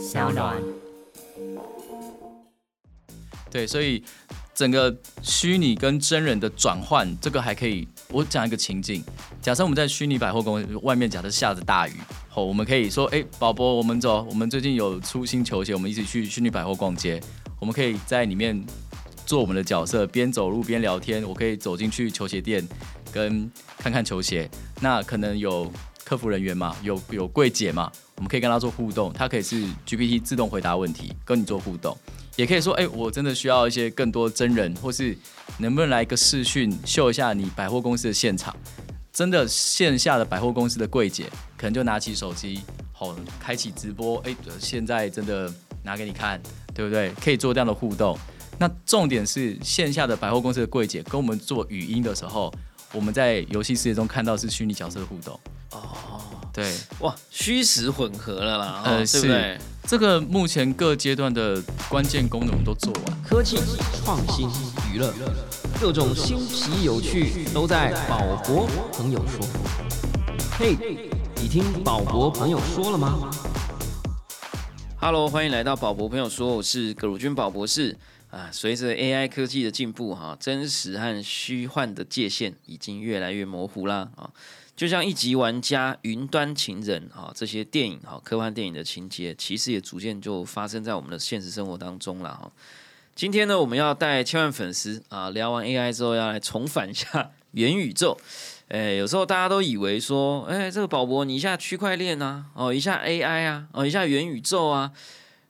小暖。对，所以整个虚拟跟真人的转换，这个还可以。我讲一个情境，假设我们在虚拟百货公司外面，假设下着大雨，哦，我们可以说，哎，宝宝，我们走，我们最近有出新球鞋，我们一起去虚拟百货逛街。我们可以在里面做我们的角色，边走路边聊天。我可以走进去球鞋店，跟看看球鞋。那可能有客服人员嘛，有有柜姐嘛，我们可以跟他做互动。他可以是 GPT 自动回答问题，跟你做互动。也可以说，哎，我真的需要一些更多真人，或是能不能来一个视讯秀一下你百货公司的现场？真的线下的百货公司的柜姐，可能就拿起手机，好，开启直播，哎，现在真的拿给你看，对不对？可以做这样的互动。那重点是线下的百货公司的柜姐跟我们做语音的时候，我们在游戏世界中看到是虚拟角色的互动。哦，对，哇，虚实混合了啦，呃，对不对？这个目前各阶段的关键功能都做完，科技、创新、娱乐，各种新奇有趣都在宝博朋友说。嘿，你听宝博朋友说了吗？Hello，欢迎来到宝博朋友说，我是葛鲁军宝博士啊。随着 AI 科技的进步，哈，真实和虚幻的界限已经越来越模糊啦啊。就像一级玩家、云端情人啊，这些电影哈，科幻电影的情节，其实也逐渐就发生在我们的现实生活当中了哈。今天呢，我们要带千万粉丝啊，聊完 AI 之后，要来重返一下元宇宙。哎，有时候大家都以为说，哎，这个宝博，你一下区块链啊，哦，一下 AI 啊，哦，一下元宇宙啊，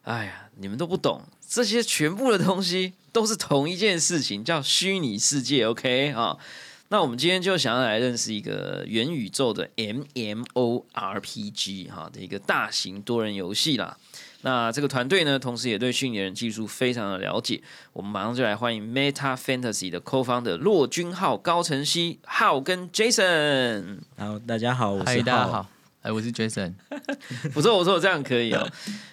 哎呀，你们都不懂，这些全部的东西都是同一件事情，叫虚拟世界。OK 啊。那我们今天就想要来认识一个元宇宙的 MMORPG 哈的一个大型多人游戏啦。那这个团队呢，同时也对虚拟人技术非常的了解。我们马上就来欢迎 Meta Fantasy 的 Co-founder 骆君浩、高晨曦、浩跟 Jason。好，大家好，我是浩。哎，我是 Jason。不错，不错，这样可以哦。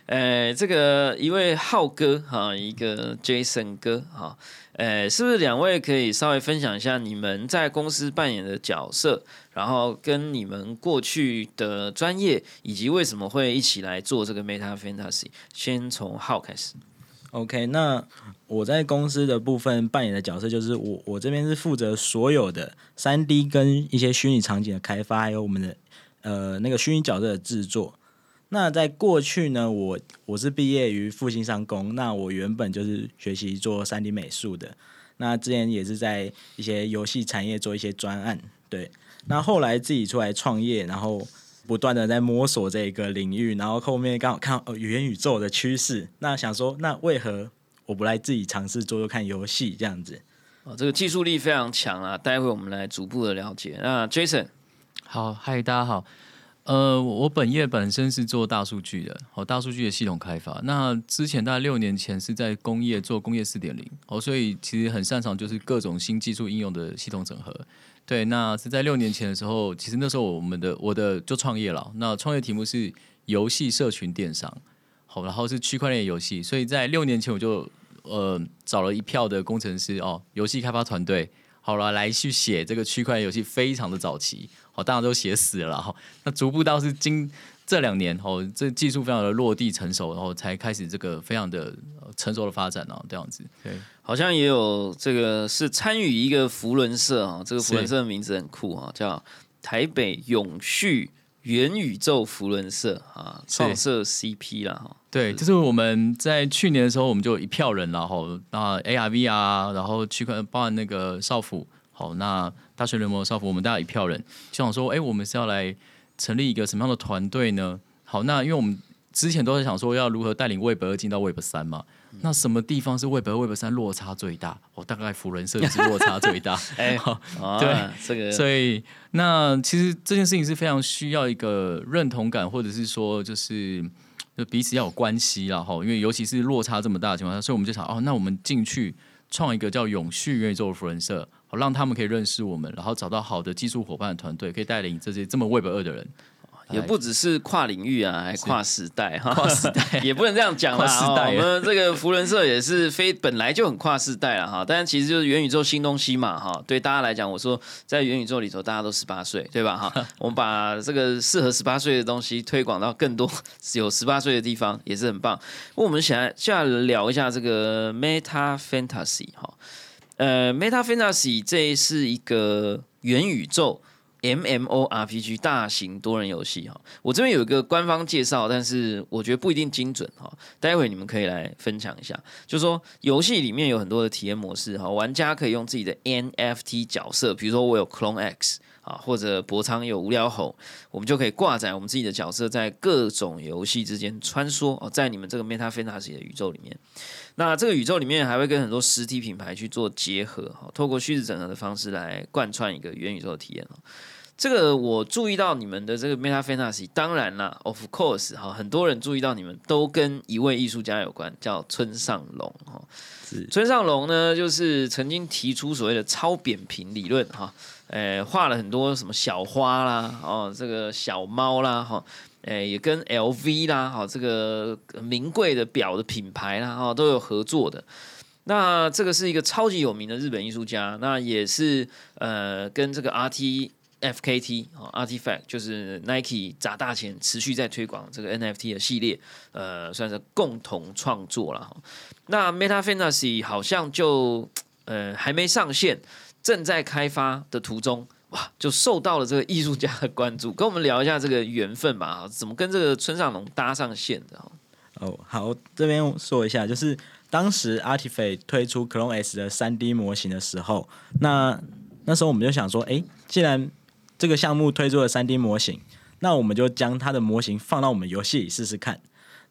呃，这个一位浩哥哈，一个 Jason 哥哈。呃，是不是两位可以稍微分享一下你们在公司扮演的角色，然后跟你们过去的专业，以及为什么会一起来做这个 Meta Fantasy？先从浩开始。OK，那我在公司的部分扮演的角色就是我，我这边是负责所有的三 D 跟一些虚拟场景的开发，还有我们的呃那个虚拟角色的制作。那在过去呢，我我是毕业于复兴商工，那我原本就是学习做三 D 美术的，那之前也是在一些游戏产业做一些专案，对。那后来自己出来创业，然后不断的在摸索这个领域，然后后面刚好看元宇宙的趋势，那想说，那为何我不来自己尝试做做看游戏这样子？哦，这个技术力非常强啊！待会我们来逐步的了解。那 Jason，好，嗨，大家好。呃，我本业本身是做大数据的，哦，大数据的系统开发。那之前大概六年前是在工业做工业四点零，哦，所以其实很擅长就是各种新技术应用的系统整合。对，那是在六年前的时候，其实那时候我们的我的就创业了。那创业题目是游戏社群电商，好，然后是区块链游戏。所以在六年前我就呃找了一票的工程师哦，游戏开发团队。好了，来去写这个区块链游戏，非常的早期，好，当然都写死了哈。那逐步到是今这两年，哦，这技术非常的落地成熟，然后才开始这个非常的成熟的发展哦，这样子。对，好像也有这个是参与一个福伦社啊，这个福伦社的名字很酷啊，叫台北永续。元宇宙福伦社啊，创设 CP 啦哈，对，就是我们在去年的时候，我们就有一票人然后那 ARV 啊，然后区块包含那个少辅，好，那大学联盟的少辅，我们大家一票人，就想说，哎，我们是要来成立一个什么样的团队呢？好，那因为我们之前都在想说，要如何带领 Web 二进到 Web 三嘛。那什么地方是 Web 二、Web 三落差最大？我大概福人设计落差最大。哎，对，这个，所以那其实这件事情是非常需要一个认同感，或者是说就是就彼此要有关系了哈。因为尤其是落差这么大的情况下，所以我们就想哦，那我们进去创一个叫永续元宇宙的福人社，好让他们可以认识我们，然后找到好的技术伙伴的团队，可以带领这些这么 Web 二的人。也不只是跨领域啊，还跨时代哈，跨时代 也不能这样讲啦。我们这个福伦社也是非本来就很跨时代了哈，但是其实就是元宇宙新东西嘛哈。对大家来讲，我说在元宇宙里头，大家都十八岁，对吧哈？我们把这个适合十八岁的东西推广到更多有十八岁的地方，也是很棒。不过我们想来下来聊一下这个 Meta Fantasy 哈，呃，Meta Fantasy 这是一个元宇宙。MMORPG 大型多人游戏哈，我这边有一个官方介绍，但是我觉得不一定精准哈。待会你们可以来分享一下，就说游戏里面有很多的体验模式哈，玩家可以用自己的 NFT 角色，比如说我有 Clone X 啊，或者博昌有无聊猴，我们就可以挂载我们自己的角色在各种游戏之间穿梭哦，在你们这个 Meta Fantasy 的宇宙里面。那这个宇宙里面还会跟很多实体品牌去做结合哈，透过虚实整合的方式来贯穿一个元宇宙的体验哦。这个我注意到你们的这个 Meta Fantasy，当然啦，Of course 哈，很多人注意到你们都跟一位艺术家有关，叫村上隆哈。村上隆呢，就是曾经提出所谓的超扁平理论哈，呃，画了很多什么小花啦，哦，这个小猫啦，哈，诶，也跟 LV 啦，哈，这个名贵的表的品牌啦，哈，都有合作的。那这个是一个超级有名的日本艺术家，那也是呃，跟这个 RT。FKT 哦，Artifact 就是 Nike 砸大钱持续在推广这个 NFT 的系列，呃，算是共同创作了哈。那 Meta Fantasy 好像就呃还没上线，正在开发的途中，哇，就受到了这个艺术家的关注。跟我们聊一下这个缘分吧，怎么跟这个村上隆搭上线的？哦，好，这边说一下，就是当时 Artifact 推出 Clone S 的三 D 模型的时候，那那时候我们就想说，哎，既然这个项目推出了三 D 模型，那我们就将它的模型放到我们游戏里试试看。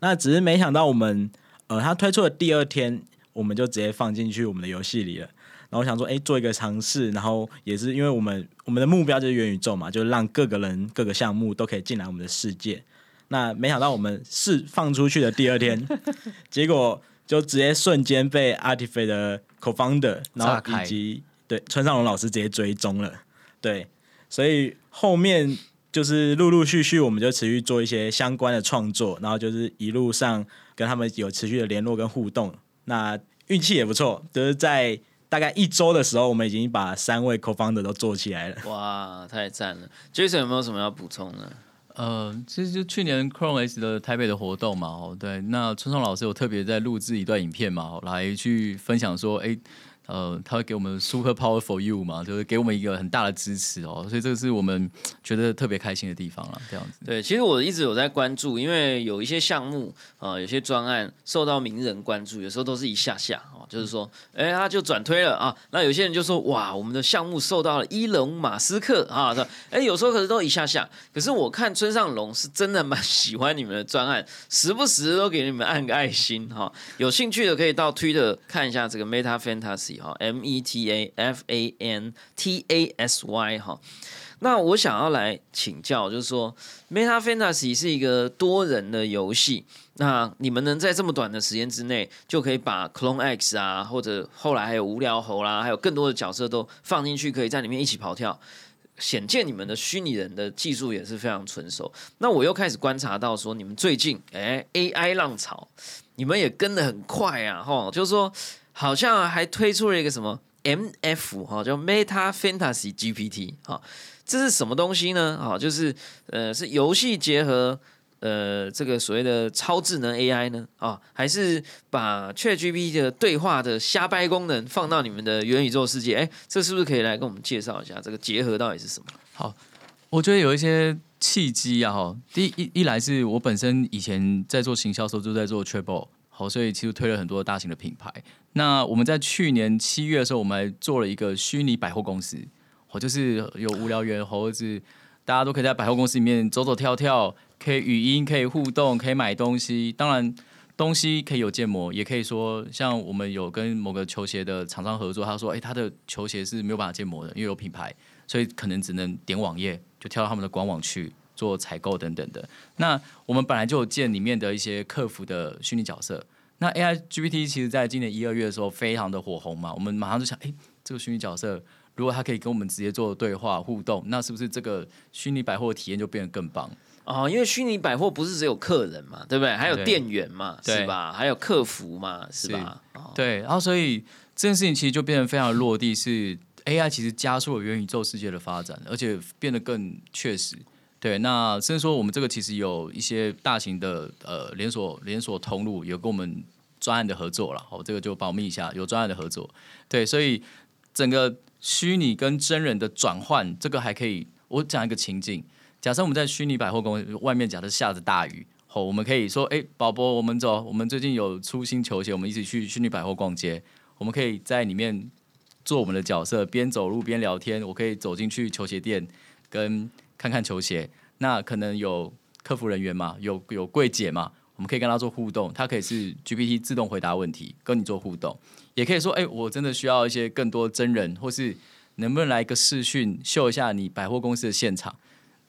那只是没想到我们，呃，它推出的第二天，我们就直接放进去我们的游戏里了。然后想说，哎，做一个尝试，然后也是因为我们我们的目标就是元宇宙嘛，就是让各个人各个项目都可以进来我们的世界。那没想到我们释放出去的第二天，结果就直接瞬间被 Artifact 的 Co-founder，然后以及对村上隆老师直接追踪了，对。所以后面就是陆陆续续，我们就持续做一些相关的创作，然后就是一路上跟他们有持续的联络跟互动。那运气也不错，就是在大概一周的时候，我们已经把三位 co-founder 都做起来了。哇，太赞了！Jason 有没有什么要补充的？呃，其实就去年 Chrome S 的台北的活动嘛，哦，对，那春松老师有特别在录制一段影片嘛，来去分享说，哎。呃，他会给我们 super power for you 嘛，就是给我们一个很大的支持哦，所以这个是我们觉得特别开心的地方了。这样子，对，其实我一直有在关注，因为有一些项目啊，有些专案受到名人关注，有时候都是一下下哦，就是说，哎，他就转推了啊。那有些人就说，哇，我们的项目受到了伊隆马斯克啊，说，哎，有时候可是都一下下。可是我看村上龙是真的蛮喜欢你们的专案，时不时都给你们按个爱心哈。有兴趣的可以到推特看一下这个 Meta Fantasy。哈，M E T A F A N T A S Y 哈，那我想要来请教，就是说，Meta Fantasy 是一个多人的游戏，那你们能在这么短的时间之内，就可以把 Clone X 啊，或者后来还有无聊猴啦，还有更多的角色都放进去，可以在里面一起跑跳，显见你们的虚拟人的技术也是非常纯熟。那我又开始观察到说，你们最近哎 AI 浪潮，你们也跟的很快啊，哈，就是说。好像还推出了一个什么 MF 哈，叫 Meta Fantasy GPT 哈，这是什么东西呢？啊，就是呃，是游戏结合呃这个所谓的超智能 AI 呢？啊，还是把 ChatGPT 的对话的瞎掰功能放到你们的元宇宙世界？哎，这是不是可以来跟我们介绍一下这个结合到底是什么？好，我觉得有一些契机啊，哈，第一一来是我本身以前在做行销时候就在做 Triple。好，所以其实推了很多大型的品牌。那我们在去年七月的时候，我们还做了一个虚拟百货公司。哦，就是有无聊猿猴子，大家都可以在百货公司里面走走跳跳，可以语音，可以互动，可以买东西。当然，东西可以有建模，也可以说像我们有跟某个球鞋的厂商合作，他说，哎，他的球鞋是没有办法建模的，因为有品牌，所以可能只能点网页，就跳到他们的官网去。做采购等等的，那我们本来就有建里面的一些客服的虚拟角色。那 AI GPT 其实在今年一二月的时候非常的火红嘛，我们马上就想，哎，这个虚拟角色如果它可以跟我们直接做对话互动，那是不是这个虚拟百货体验就变得更棒？哦，因为虚拟百货不是只有客人嘛，对不对？还有店员嘛，是吧？还有客服嘛，是是吧？哦对，然后所以这件事情其实就变得非常落地，是 AI 其实加速了元宇宙世界的发展，而且变得更确实。对，那甚至说我们这个其实有一些大型的呃连锁连锁通路有跟我们专案的合作了，哦，这个就保密一下，有专案的合作。对，所以整个虚拟跟真人的转换，这个还可以。我讲一个情境，假设我们在虚拟百货公外面，假设下着大雨，哦，我们可以说，哎、宝宝，我们走，我们最近有出新球鞋，我们一起去虚拟百货逛街，我们可以在里面做我们的角色，边走路边聊天。我可以走进去球鞋店，跟看看球鞋。那可能有客服人员嘛，有有柜姐嘛，我们可以跟他做互动。他可以是 GPT 自动回答问题，跟你做互动，也可以说，哎、我真的需要一些更多真人，或是能不能来一个视讯秀一下你百货公司的现场？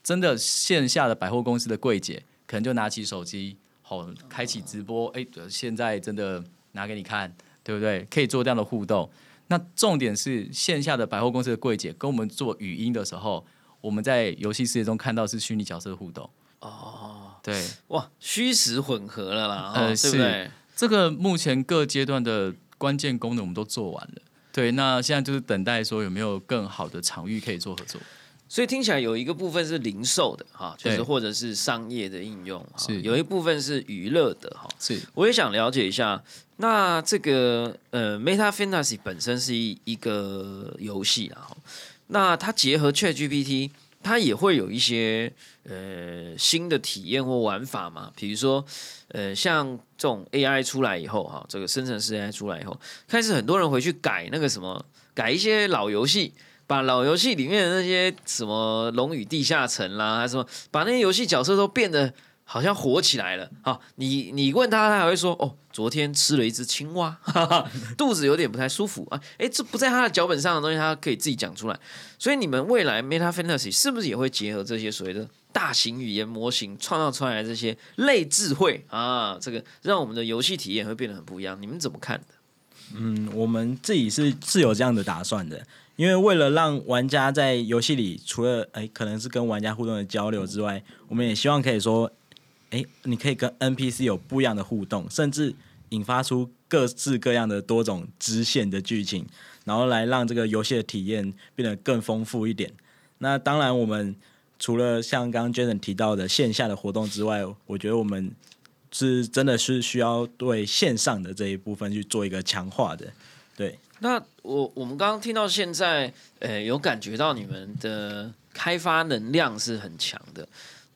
真的线下的百货公司的柜姐，可能就拿起手机，好、开启直播，哎、现在真的拿给你看，对不对？可以做这样的互动。那重点是线下的百货公司的柜姐跟我们做语音的时候，我们在游戏世界中看到是虚拟角色互动。哦，对，哇，虚实混合了啦，对不对？这个目前各阶段的关键功能我们都做完了。对，那现在就是等待说有没有更好的场域可以做合作。所以听起来有一个部分是零售的哈，就是或者是商业的应用，是有一部分是娱乐的哈。是我也想了解一下，那这个呃，Meta Fantasy 本身是一一个游戏啊，哈那它结合 ChatGPT，它也会有一些呃新的体验或玩法嘛？比如说呃，像这种 AI 出来以后哈，这个生成式 AI 出来以后，开始很多人回去改那个什么，改一些老游戏。把老游戏里面的那些什么《龙与地下城》啦，什么，把那些游戏角色都变得好像火起来了。好，你你问他，他还会说：“哦，昨天吃了一只青蛙，肚子有点不太舒服啊。”哎，这不在他的脚本上的东西，他可以自己讲出来。所以你们未来 Meta Fantasy 是不是也会结合这些所谓的大型语言模型创造出来的这些类智慧啊？这个让我们的游戏体验会变得很不一样。你们怎么看的？嗯，我们自己是是有这样的打算的，因为为了让玩家在游戏里除了哎可能是跟玩家互动的交流之外，我们也希望可以说，哎，你可以跟 NPC 有不一样的互动，甚至引发出各式各样的多种支线的剧情，然后来让这个游戏的体验变得更丰富一点。那当然，我们除了像刚刚 Jason 提到的线下的活动之外，我觉得我们是真的是需要对线上的这一部分去做一个强化的。对，那我我们刚刚听到现在，呃，有感觉到你们的开发能量是很强的，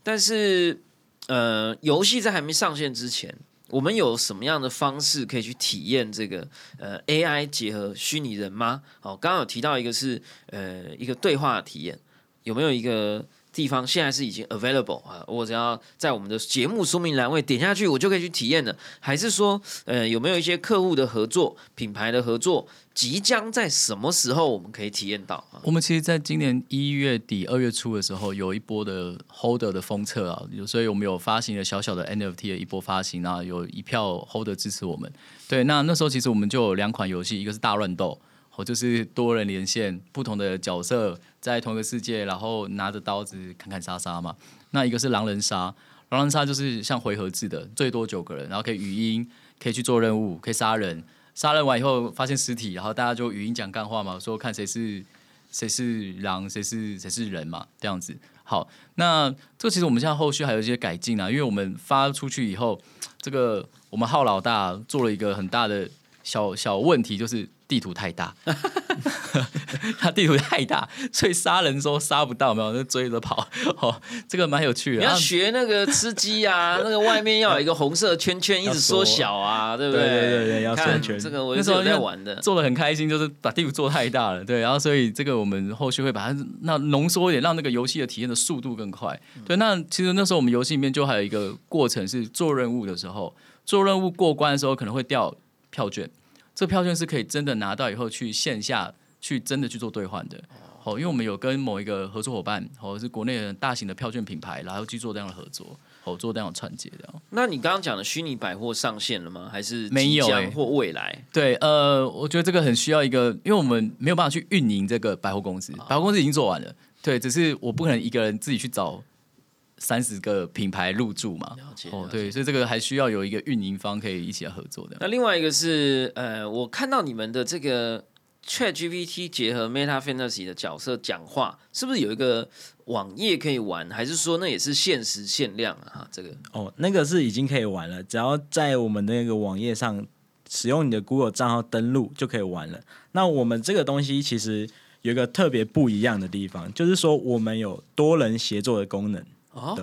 但是呃，游戏在还没上线之前，我们有什么样的方式可以去体验这个呃 AI 结合虚拟人吗？哦，刚刚有提到一个是呃一个对话体验，有没有一个？地方现在是已经 available 啊，我只要在我们的节目说明栏位点下去，我就可以去体验了。还是说，呃，有没有一些客户的合作、品牌的合作，即将在什么时候我们可以体验到？我们其实在今年一月底、二月初的时候，有一波的 holder 的封测啊，有所以我们有发行了小小的 NFT 的一波发行，啊有一票 holder 支持我们。对，那那时候其实我们就有两款游戏，一个是大乱斗，哦，就是多人连线，不同的角色在同一个世界，然后拿着刀子砍砍杀杀嘛。那一个是狼人杀，狼人杀就是像回合制的，最多九个人，然后可以语音，可以去做任务，可以杀人。杀人完以后发现尸体，然后大家就语音讲干话嘛，说看谁是谁是狼，谁是谁是人嘛，这样子。好，那这其实我们现在后续还有一些改进啊，因为我们发出去以后，这个我们浩老大做了一个很大的小小问题，就是地图太大，他地图太大，所以杀人的时候杀不到，有没有就追着跑。哦，这个蛮有趣的。你要学那个吃鸡啊，那个外面要有一个红色圈圈，一直缩小啊，对不对？对对对对要缩看圈这个我那时候在玩的。做的很开心，就是把地图做太大了，对，然后所以这个我们后续会把它那浓缩一点，让那个游戏的体验的速度更快。对，那其实那时候我们游戏里面就还有一个过程是做任务的时候，做任务过关的时候可能会掉票券，这票券是可以真的拿到以后去线下去真的去做兑换的。哦，因为我们有跟某一个合作伙伴，或者是国内的大型的票券品牌，然后去做这样的合作，哦，做这样的串接这样。那你刚刚讲的虚拟百货上线了吗？还是没有欸或未来？对，呃，我觉得这个很需要一个，因为我们没有办法去运营这个百货公司，百货公司已经做完了，对，只是我不可能一个人自己去找三十个品牌入驻嘛。哦，对，所以这个还需要有一个运营方可以一起来合作的。那另外一个是，呃，我看到你们的这个 Chat GPT 结合 Meta Fantasy 的角色讲话，是不是有一个网页可以玩？还是说那也是限时限量啊？这个哦，那个是已经可以玩了，只要在我们的那个网页上使用你的 Google 账号登录就可以玩了。那我们这个东西其实有一个特别不一样的地方，就是说我们有多人协作的功能。哦，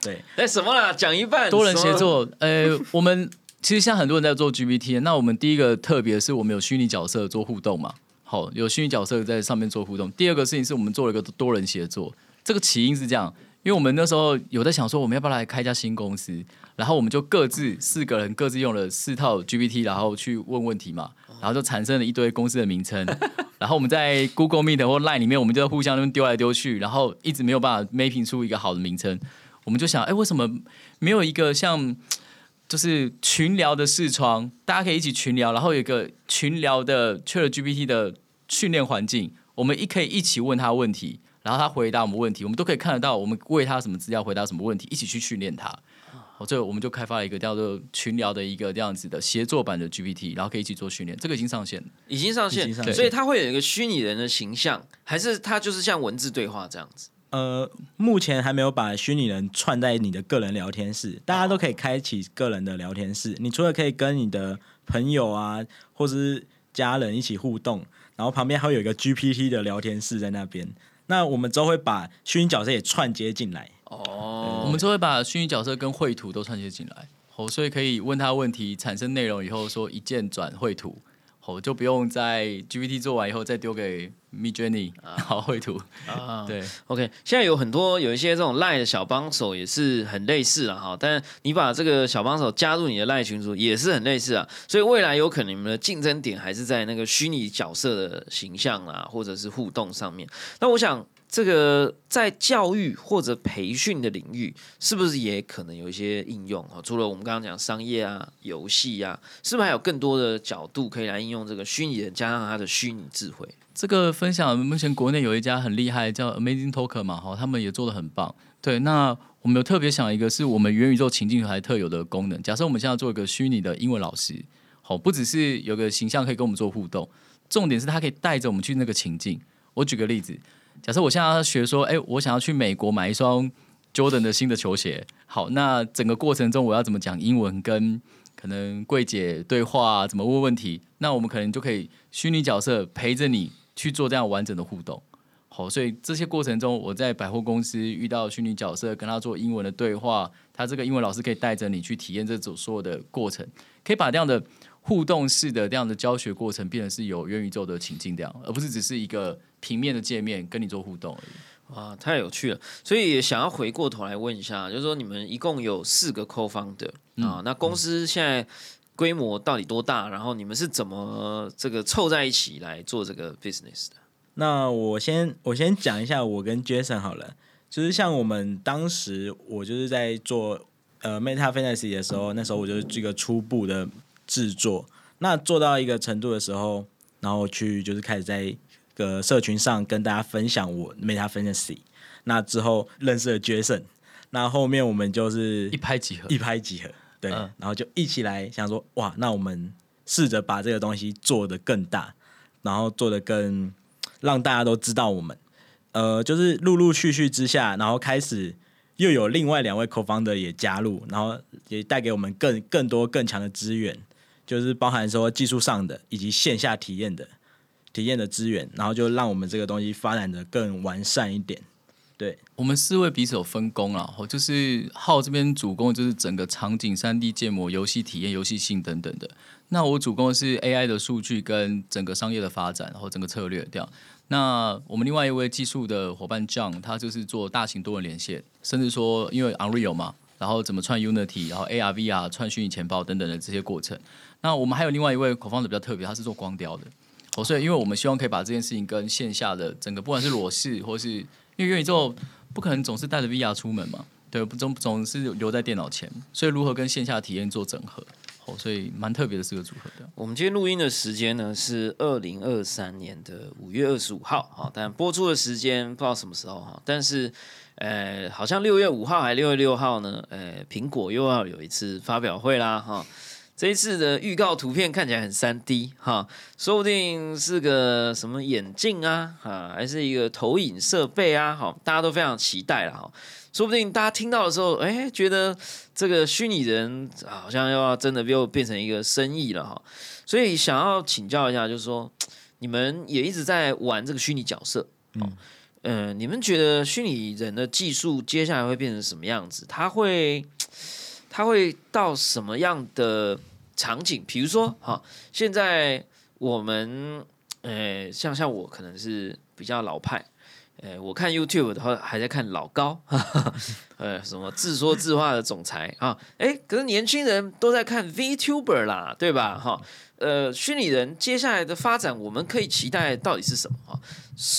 对，哎，什么啦？讲一半，多人协作。呃，我们其实现在很多人在做 GPT，那我们第一个特别是我们有虚拟角色做互动嘛。好，有虚拟角色在上面做互动。第二个事情是我们做了一个多人协作。这个起因是这样，因为我们那时候有在想说，我们要不要来开一家新公司？然后我们就各自四个人各自用了四套 GPT，然后去问问题嘛，然后就产生了一堆公司的名称。然后我们在 Google Meet 或 Line 里面，我们就互相那边丢来丢去，然后一直没有办法 making 出一个好的名称。我们就想，哎，为什么没有一个像就是群聊的视窗，大家可以一起群聊，然后有一个群聊的 Chat GPT 的训练环境，我们一可以一起问他问题，然后他回答我们问题，我们都可以看得到我们喂他什么资料，回答什么问题，一起去训练他。这个我们就开发了一个叫做群聊的一个这样子的协作版的 GPT，然后可以一起做训练。这个已经上线，已经上线，所以它会有一个虚拟人的形象，还是它就是像文字对话这样子？呃，目前还没有把虚拟人串在你的个人聊天室，大家都可以开启个人的聊天室。你除了可以跟你的朋友啊，或者是家人一起互动，然后旁边还会有一个 GPT 的聊天室在那边。那我们之后会把虚拟角色也串接进来。哦，我们就会把虚拟角色跟绘图都串接进来，哦，所以可以问他问题，产生内容以后说一键转绘图，哦，就不用在 GPT 做完以后再丢给 Mid Journey 好绘图啊。对，OK，现在有很多有一些这种赖的小帮手也是很类似了哈，但你把这个小帮手加入你的赖群组也是很类似啊，所以未来有可能你们的竞争点还是在那个虚拟角色的形象啊，或者是互动上面。那我想。这个在教育或者培训的领域，是不是也可能有一些应用啊？除了我们刚刚讲商业啊、游戏啊，是不是还有更多的角度可以来应用这个虚拟人加上它的虚拟智慧？这个分享目前国内有一家很厉害叫 Amazing Talker 嘛，哈，他们也做的很棒。对，那我们有特别想一个是我们元宇宙情境还特有的功能。假设我们现在做一个虚拟的英文老师，好，不只是有个形象可以跟我们做互动，重点是他可以带着我们去那个情境。我举个例子。假设我现在要学说，哎，我想要去美国买一双 Jordan 的新的球鞋。好，那整个过程中我要怎么讲英文，跟可能柜姐对话，怎么问问题？那我们可能就可以虚拟角色陪着你去做这样完整的互动。好，所以这些过程中，我在百货公司遇到虚拟角色，跟他做英文的对话，他这个英文老师可以带着你去体验这种所有的过程，可以把这样的互动式的这样的教学过程变成是有元宇宙的情境这样，而不是只是一个。平面的界面跟你做互动而已，哇，太有趣了！所以想要回过头来问一下，就是说你们一共有四个 co founder 啊，那公司现在规模到底多大？然后你们是怎么这个凑在一起来做这个 business 的？那我先我先讲一下我跟 Jason 好了，就是像我们当时我就是在做呃 Meta Fantasy 的时候，那时候我就是这个初步的制作，那做到一个程度的时候，然后去就是开始在。个社群上跟大家分享我 Meta Fantasy，那之后认识了 Jason，那后面我们就是一拍即合，一拍即合，对，然后就一起来想说，哇，那我们试着把这个东西做得更大，然后做得更让大家都知道我们，呃，就是陆陆续续之下，然后开始又有另外两位 Co-founder 也加入，然后也带给我们更更多更强的资源，就是包含说技术上的以及线下体验的。体验的资源，然后就让我们这个东西发展的更完善一点。对我们四位彼此有分工了，就是浩这边主攻就是整个场景、三 D 建模、游戏体验、游戏性等等的。那我主攻是 AI 的数据跟整个商业的发展，然后整个策略这样。那我们另外一位技术的伙伴 John，他就是做大型多人连线，甚至说因为 Unreal 嘛，然后怎么串 Unity，然后 AR、VR 串虚拟钱包等等的这些过程。那我们还有另外一位口方的比较特别，他是做光雕的。哦，所以因为我们希望可以把这件事情跟线下的整个，不管是裸视，或是因为元宇宙不可能总是带着 VR 出门嘛，对，不总总是留在电脑前，所以如何跟线下体验做整合？哦，所以蛮特别的四个组合的。我们今天录音的时间呢是二零二三年的五月二十五号，哈，但播出的时间不知道什么时候哈，但是呃，好像六月五号还六月六号呢，呃，苹果又要有一次发表会啦，哈。这一次的预告图片看起来很三 D 哈，说不定是个什么眼镜啊，哈，还是一个投影设备啊，好，大家都非常期待了哈。说不定大家听到的时候，哎，觉得这个虚拟人好像又要真的又变成一个生意了哈。所以想要请教一下，就是说你们也一直在玩这个虚拟角色，嗯，呃，你们觉得虚拟人的技术接下来会变成什么样子？它会，它会到什么样的？场景，比如说，哈，现在我们，呃，像像我可能是比较老派，呃，我看 YouTube 的话还在看老高，呃，什么自说自话的总裁啊，哎，可是年轻人都在看 VTuber 啦，对吧？哈，呃，虚拟人接下来的发展，我们可以期待到底是什么哈？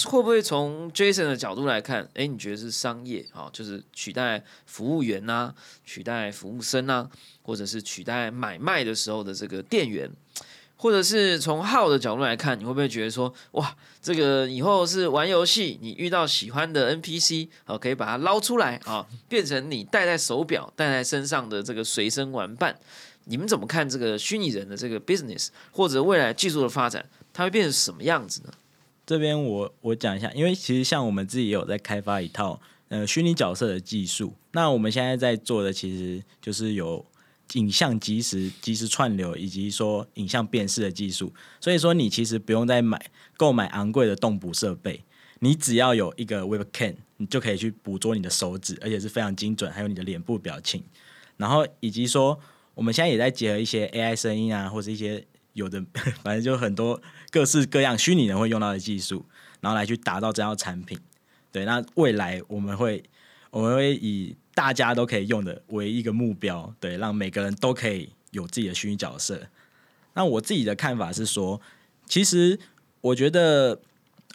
会不会从 Jason 的角度来看，哎，你觉得是商业啊，就是取代服务员呐，取代服务生呐？或者是取代买卖的时候的这个店员，或者是从号的角度来看，你会不会觉得说，哇，这个以后是玩游戏，你遇到喜欢的 NPC，好，可以把它捞出来啊，变成你戴在手表、戴在身上的这个随身玩伴。你们怎么看这个虚拟人的这个 business，或者未来技术的发展，它会变成什么样子呢？这边我我讲一下，因为其实像我们自己也有在开发一套呃虚拟角色的技术，那我们现在在做的其实就是有。影像即时即时串流，以及说影像辨识的技术，所以说你其实不用再买购买昂贵的动捕设备，你只要有一个 Webcam，你就可以去捕捉你的手指，而且是非常精准，还有你的脸部表情。然后以及说，我们现在也在结合一些 AI 声音啊，或者一些有的，反正就很多各式各样虚拟人会用到的技术，然后来去打造这套产品。对，那未来我们会我们会以。大家都可以用的为一个目标，对，让每个人都可以有自己的虚拟角色。那我自己的看法是说，其实我觉得，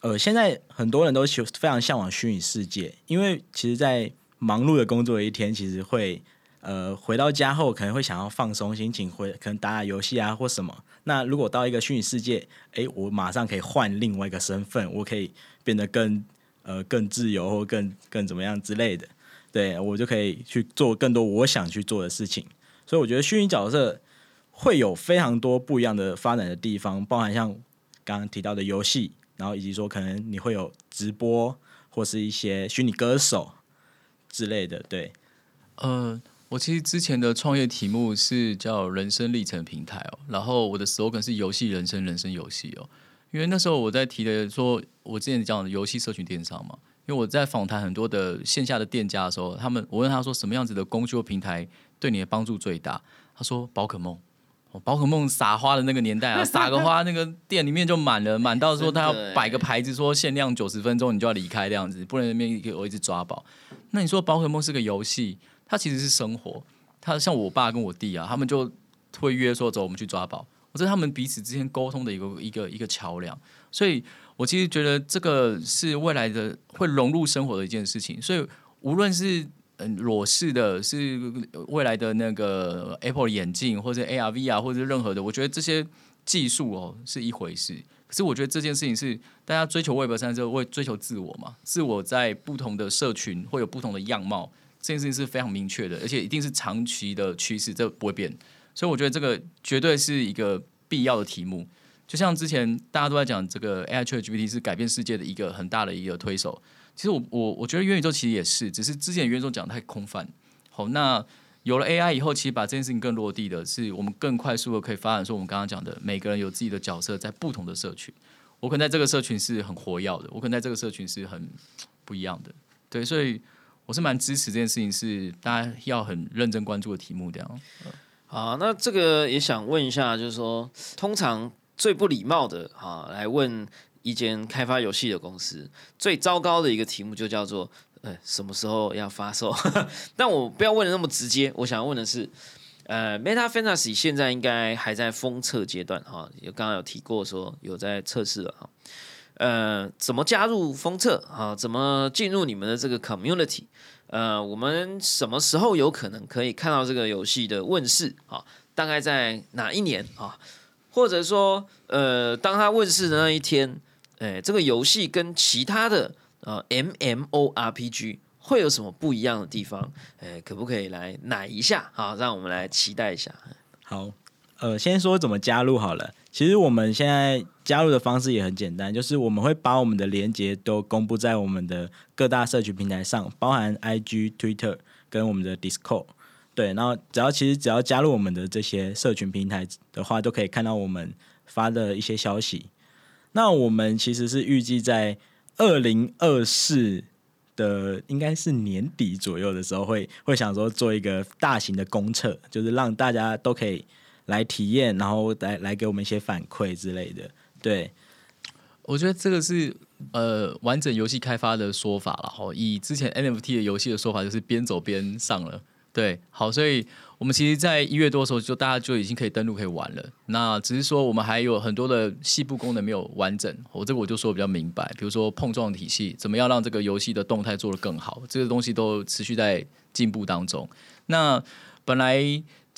呃，现在很多人都喜非常向往虚拟世界，因为其实，在忙碌的工作一天，其实会呃回到家后可能会想要放松心情，会可能打打游戏啊或什么。那如果到一个虚拟世界，哎，我马上可以换另外一个身份，我可以变得更呃更自由或更更怎么样之类的。对我就可以去做更多我想去做的事情，所以我觉得虚拟角色会有非常多不一样的发展的地方，包含像刚刚提到的游戏，然后以及说可能你会有直播或是一些虚拟歌手之类的。对，呃，我其实之前的创业题目是叫人生历程平台哦，然后我的 slogan 是游戏人生，人生游戏哦，因为那时候我在提的说，我之前讲的游戏社群电商嘛。因为我在访谈很多的线下的店家的时候，他们我问他说什么样子的工具或平台对你的帮助最大？他说宝可梦，宝可梦撒花的那个年代啊，撒个花那个店里面就满了，满到说他要摆个牌子说限量九十分钟你就要离开这样子，不能那边给我一直抓宝。那你说宝可梦是个游戏，它其实是生活。他像我爸跟我弟啊，他们就会约说走我们去抓宝，我是他们彼此之间沟通的一个一个一个桥梁，所以。我其实觉得这个是未来的会融入生活的一件事情，所以无论是嗯裸视的，是未来的那个 Apple 眼镜，或者 AR、VR，或者任何的，我觉得这些技术哦是一回事。可是我觉得这件事情是大家追求 Web 三之后会追求自我嘛？自我在不同的社群会有不同的样貌，这件事情是非常明确的，而且一定是长期的趋势，这不会变。所以我觉得这个绝对是一个必要的题目。就像之前大家都在讲这个 AI ChatGPT 是改变世界的一个很大的一个推手，其实我我我觉得元宇宙其实也是，只是之前元宇宙讲太空泛。好，那有了 AI 以后，其实把这件事情更落地的是，我们更快速的可以发展说我们刚刚讲的，每个人有自己的角色在不同的社群，我可能在这个社群是很活跃的，我可能在这个社群是很不一样的。对，所以我是蛮支持这件事情，是大家要很认真关注的题目这样。好，那这个也想问一下，就是说通常。最不礼貌的哈，来问一间开发游戏的公司，最糟糕的一个题目就叫做，呃，什么时候要发售？但我不要问的那么直接，我想要问的是，呃，Meta Fantasy 现在应该还在封测阶段哈，有刚刚有提过说有在测试了哈，呃，怎么加入封测啊？怎么进入你们的这个 Community？呃，我们什么时候有可能可以看到这个游戏的问世啊？大概在哪一年啊？或者说，呃，当它问世的那一天，哎，这个游戏跟其他的呃 MMORPG 会有什么不一样的地方？哎，可不可以来奶一下？好，让我们来期待一下。好，呃，先说怎么加入好了。其实我们现在加入的方式也很简单，就是我们会把我们的连接都公布在我们的各大社群平台上，包含 IG、Twitter 跟我们的 Discord。对，然后只要其实只要加入我们的这些社群平台的话，都可以看到我们发的一些消息。那我们其实是预计在二零二四的应该是年底左右的时候，会会想说做一个大型的公测，就是让大家都可以来体验，然后来来给我们一些反馈之类的。对，我觉得这个是呃完整游戏开发的说法了哈。以之前 NFT 的游戏的说法，就是边走边上了。对，好，所以我们其实，在一月多的时候，就大家就已经可以登录可以玩了。那只是说，我们还有很多的细部功能没有完整。我这个我就说比较明白，比如说碰撞体系，怎么样让这个游戏的动态做得更好，这个东西都持续在进步当中。那本来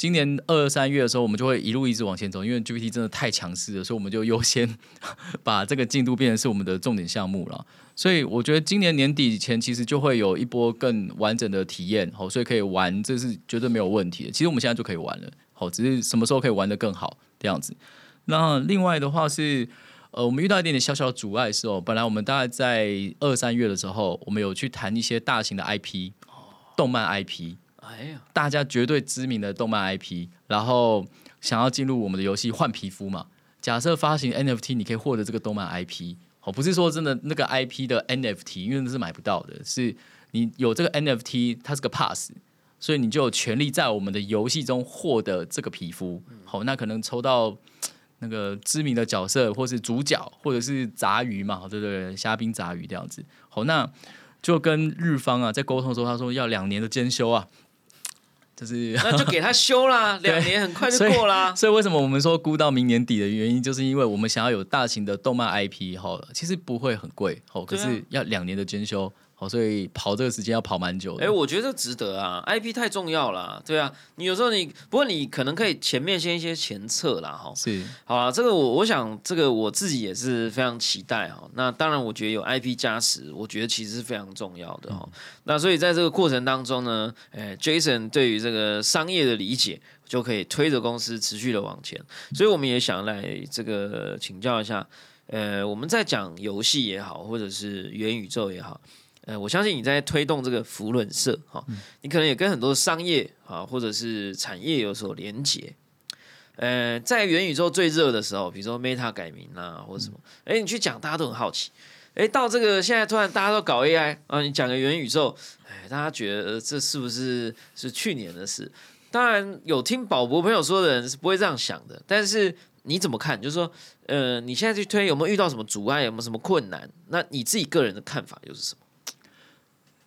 今年二三月的时候，我们就会一路一直往前走，因为 GPT 真的太强势了，所以我们就优先 把这个进度变成是我们的重点项目了。所以我觉得今年年底前其实就会有一波更完整的体验，好，所以可以玩，这是绝对没有问题的。其实我们现在就可以玩了，好，只是什么时候可以玩得更好这样子。那另外的话是，呃，我们遇到一点点小小的阻碍是哦，本来我们大概在二三月的时候，我们有去谈一些大型的 IP，动漫 IP，大家绝对知名的动漫 IP，然后想要进入我们的游戏换皮肤嘛？假设发行 NFT，你可以获得这个动漫 IP。哦，不是说真的那个 IP 的 NFT，因为那是买不到的，是你有这个 NFT，它是个 pass，所以你就有权利在我们的游戏中获得这个皮肤。好，那可能抽到 那个知名的角色，或是主角，或者是杂鱼嘛，对不对？虾兵杂鱼这样子。好，那就跟日方啊在沟通的时候，他说要两年的监修啊。就是那就给他修啦，两年很快就过啦。所以为什么我们说估到明年底的原因，就是因为我们想要有大型的动漫 IP 哈，其实不会很贵哦，可是要两年的兼修。哦，所以跑这个时间要跑蛮久的。哎，我觉得值得啊，IP 太重要了，对啊。你有时候你不过你可能可以前面先一些前测啦，哈。是，好啊，这个我我想这个我自己也是非常期待哈。那当然，我觉得有 IP 加持，我觉得其实是非常重要的哈。那所以在这个过程当中呢，哎，Jason 对于这个商业的理解就可以推着公司持续的往前。所以我们也想来这个请教一下，呃，我们在讲游戏也好，或者是元宇宙也好。呃，我相信你在推动这个福伦社哈，你可能也跟很多商业啊或者是产业有所连结。呃，在元宇宙最热的时候，比如说 Meta 改名啊或者什么，哎，你去讲大家都很好奇。哎，到这个现在突然大家都搞 AI 啊，你讲个元宇宙，哎，大家觉得这是不是是去年的事？当然有听宝博朋友说的人是不会这样想的，但是你怎么看？就是说，呃，你现在去推有没有遇到什么阻碍？有没有什么困难？那你自己个人的看法又是什么？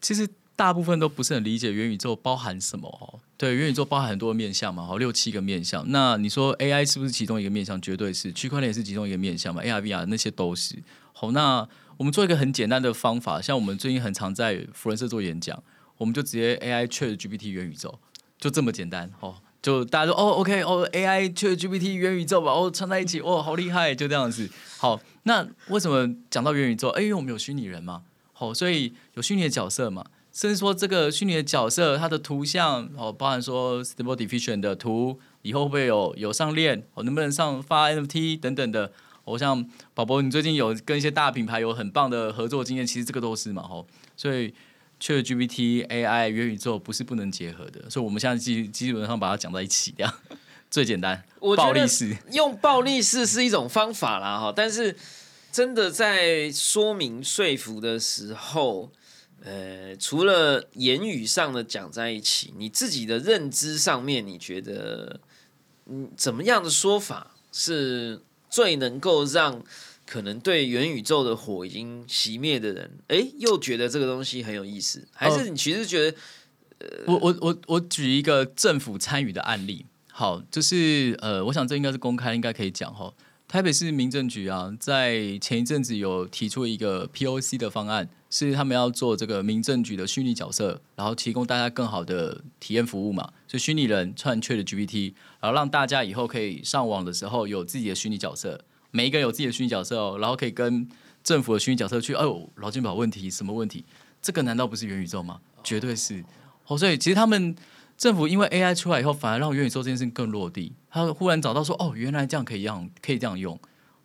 其实大部分都不是很理解元宇宙包含什么哦。对，元宇宙包含很多面向嘛，好六七个面向。那你说 AI 是不是其中一个面向？绝对是。区块链也是其中一个面向嘛？AR、VR 那些都是。好，那我们做一个很简单的方法，像我们最近很常在福人社做演讲，我们就直接 AI Chat GPT 元宇宙，就这么简单哦。就大家说哦，OK 哦，AI Chat GPT 元宇宙吧，哦串在一起，哦好厉害，就这样子。好，那为什么讲到元宇宙？哎，因为我们有虚拟人嘛。好，所以有虚拟的角色嘛，甚至说这个虚拟的角色，它的图像哦，包含说 Stable Diffusion 的图，以后会不会有有上链？哦，能不能上发 NFT 等等的？我像宝宝，你最近有跟一些大品牌有很棒的合作经验，其实这个都是嘛，吼。所以确 GPT AI 元宇宙不是不能结合的，所以我们现在基基本上把它讲在一起，这样 最简单。暴力式用暴力式是一种方法啦，哈，但是。真的在说明说服的时候，呃，除了言语上的讲在一起，你自己的认知上面，你觉得，嗯，怎么样的说法是最能够让可能对元宇宙的火已经熄灭的人，哎，又觉得这个东西很有意思？还是你其实觉得，呃，我我我我举一个政府参与的案例，好，就是呃，我想这应该是公开，应该可以讲哈。台北市民政局啊，在前一阵子有提出一个 POC 的方案，是他们要做这个民政局的虚拟角色，然后提供大家更好的体验服务嘛。所以虚拟人串确的 GPT，然后让大家以后可以上网的时候有自己的虚拟角色，每一个人有自己的虚拟角色哦，然后可以跟政府的虚拟角色去，哎呦，劳健保问题什么问题？这个难道不是元宇宙吗？绝对是。哦，所以其实他们政府因为 AI 出来以后，反而让元宇宙这件事情更落地。他忽然找到说，哦，原来这样可以样，可以这样用。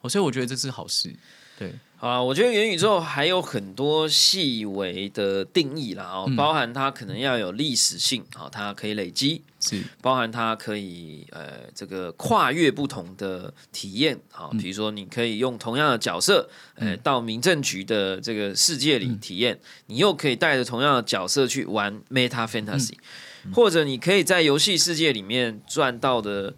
哦，所以我觉得这是好事。对，好啊，我觉得元宇宙还有很多细微的定义啦，哦，包含它可能要有历史性，啊，它可以累积，是。包含它可以呃这个跨越不同的体验，好，比如说你可以用同样的角色，呃，到民政局的这个世界里体验，你又可以带着同样的角色去玩 Meta Fantasy，或者你可以在游戏世界里面赚到的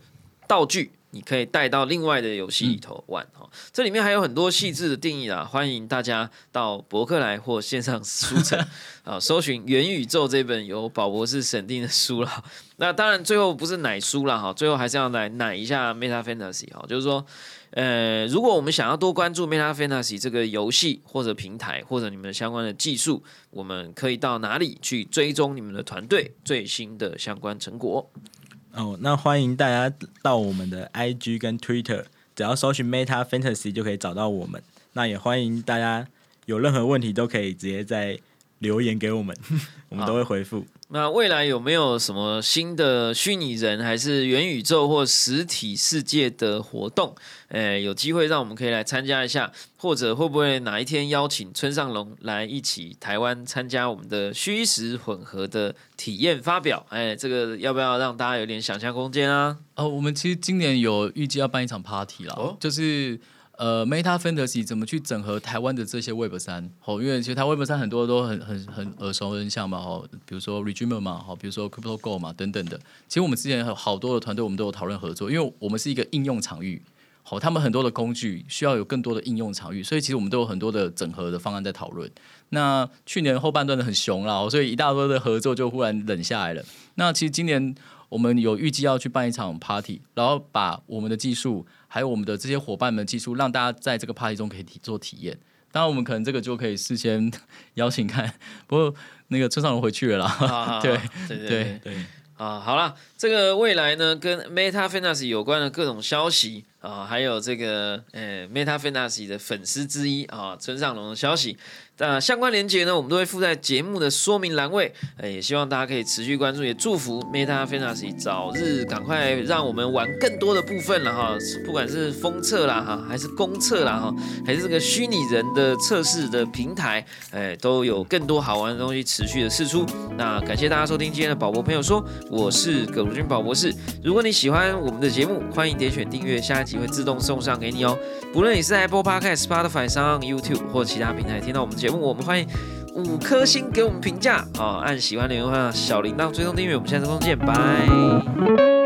道具。你可以带到另外的游戏里头玩哈，这里面还有很多细致的定义啦，欢迎大家到博客来或线上书城 啊，搜寻《元宇宙》这本由宝博士审定的书了。那当然最后不是奶书了哈，最后还是要来奶一下 Meta Fantasy 哈，就是说，呃，如果我们想要多关注 Meta Fantasy 这个游戏或者平台或者你们相关的技术，我们可以到哪里去追踪你们的团队最新的相关成果？哦，那欢迎大家到我们的 IG 跟 Twitter，只要搜寻 Meta Fantasy 就可以找到我们。那也欢迎大家有任何问题都可以直接在留言给我们，我们都会回复。那未来有没有什么新的虚拟人，还是元宇宙或实体世界的活动？诶，有机会让我们可以来参加一下，或者会不会哪一天邀请村上龙来一起台湾参加我们的虚实混合的体验发表？哎，这个要不要让大家有点想象空间啊？哦，我们其实今年有预计要办一场 party 啦，哦就是。呃，Meta Fantasy 怎么去整合台湾的这些 Web 三？哦，因为其实台 Web 三很多都很很很耳熟能详嘛，哦，比如说 Regime 嘛，哦，比如说 Crypto Go 嘛，等等的。其实我们之前有好多的团队，我们都有讨论合作，因为我们是一个应用场域，好，他们很多的工具需要有更多的应用场域，所以其实我们都有很多的整合的方案在讨论。那去年后半段的很熊了，所以一大堆的合作就忽然冷下来了。那其实今年我们有预计要去办一场 Party，然后把我们的技术。还有我们的这些伙伴们技术，让大家在这个 party 中可以体做体验。当然，我们可能这个就可以事先邀请看。不过那个村上人回去了啦。对对对对啊，好了，这个未来呢，跟 Meta Fantasy 有关的各种消息啊，还有这个呃 Meta Fantasy 的粉丝之一啊，村上龙的消息。那相关链接呢，我们都会附在节目的说明栏位。呃，也希望大家可以持续关注，也祝福 Meta Fantasy 早日赶快让我们玩更多的部分了哈。不管是封测啦哈，还是公测啦哈，还是这个虚拟人的测试的平台，哎，都有更多好玩的东西持续的试出。那感谢大家收听今天的宝博朋友说，我是葛如君宝博士。如果你喜欢我们的节目，欢迎点选订阅，下一集会自动送上给你哦。不论你是 Apple Podcast、Spotify 上、YouTube 或其他平台听到我们节目。我们欢迎五颗星给我们评价啊！按喜欢的话，小铃铛追踪订阅。我们下次再见，拜。